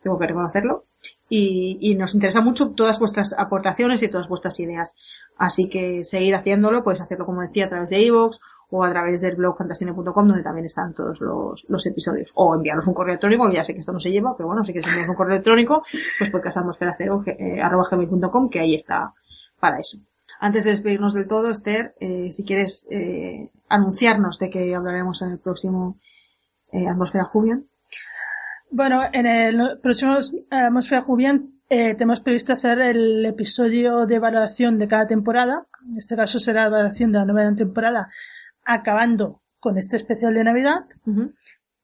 Tengo que reconocerlo. Y, y nos interesa mucho todas vuestras aportaciones y todas vuestras ideas. Así que seguir haciéndolo, podéis hacerlo como decía a través de iVoox o a través del blog fantascine.com donde también están todos los, los episodios. O enviaros un correo electrónico, que ya sé que esto no se lleva, pero bueno, si queréis enviar un correo electrónico, pues podcastatmosfera0 que ahí está para eso. Antes de despedirnos del todo, Esther, eh, si quieres eh, anunciarnos de que hablaremos en el próximo eh, Atmósfera Julian. Bueno, en el próximo Atmósfera Julián eh, tenemos previsto hacer el episodio de evaluación de cada temporada, en este caso será la valoración de la nueva temporada, acabando con este especial de Navidad.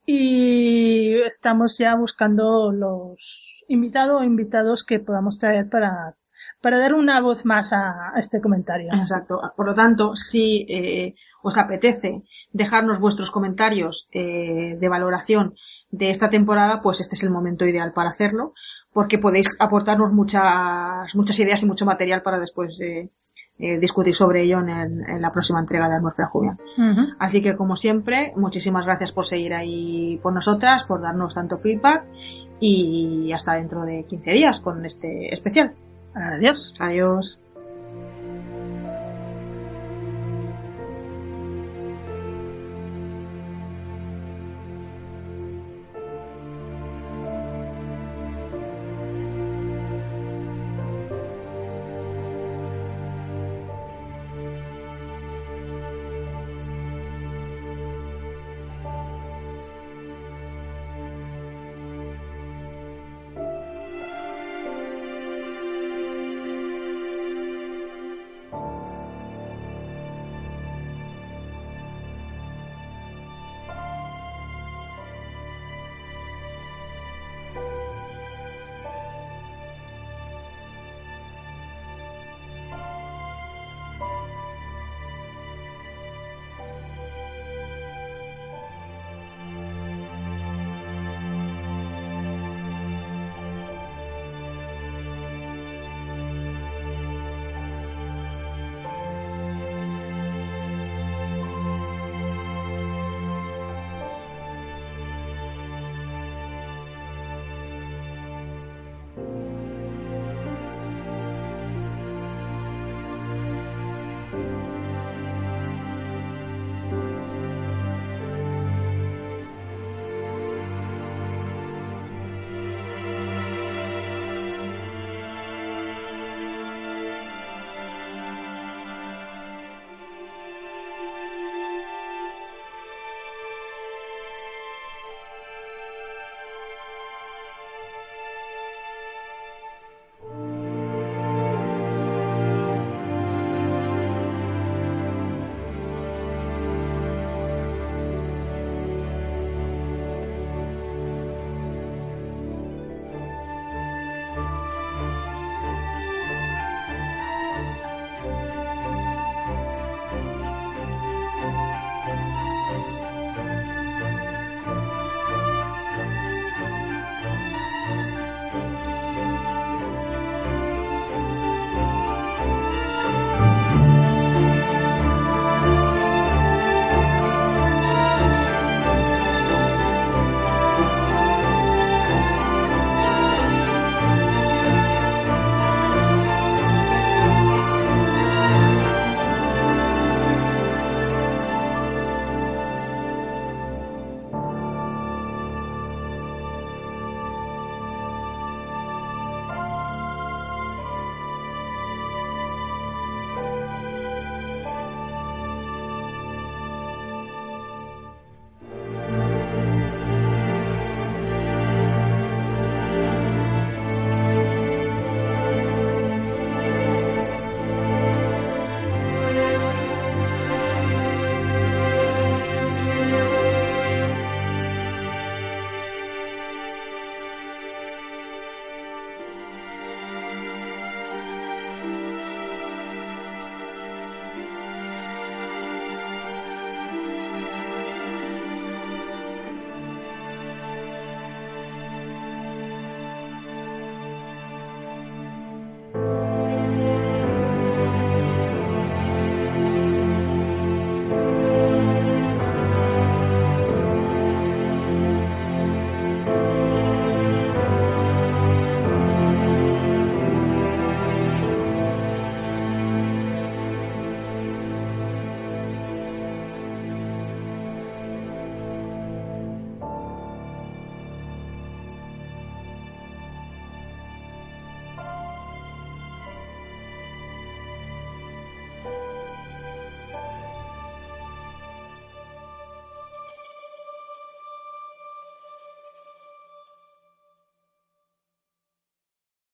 Y estamos ya buscando los invitados o invitados que podamos traer para, para dar una voz más a, a este comentario. Exacto. Por lo tanto, si eh, os apetece dejarnos vuestros comentarios eh, de valoración de esta temporada, pues este es el momento ideal para hacerlo, porque podéis aportarnos muchas, muchas ideas y mucho material para después eh, eh, discutir sobre ello en, el- en la próxima entrega de Atmósfera Julián. Ujú. Así que, como siempre, muchísimas gracias por seguir ahí por nosotras, por darnos tanto feedback y hasta dentro de 15 días con este especial. Adiós. Adiós.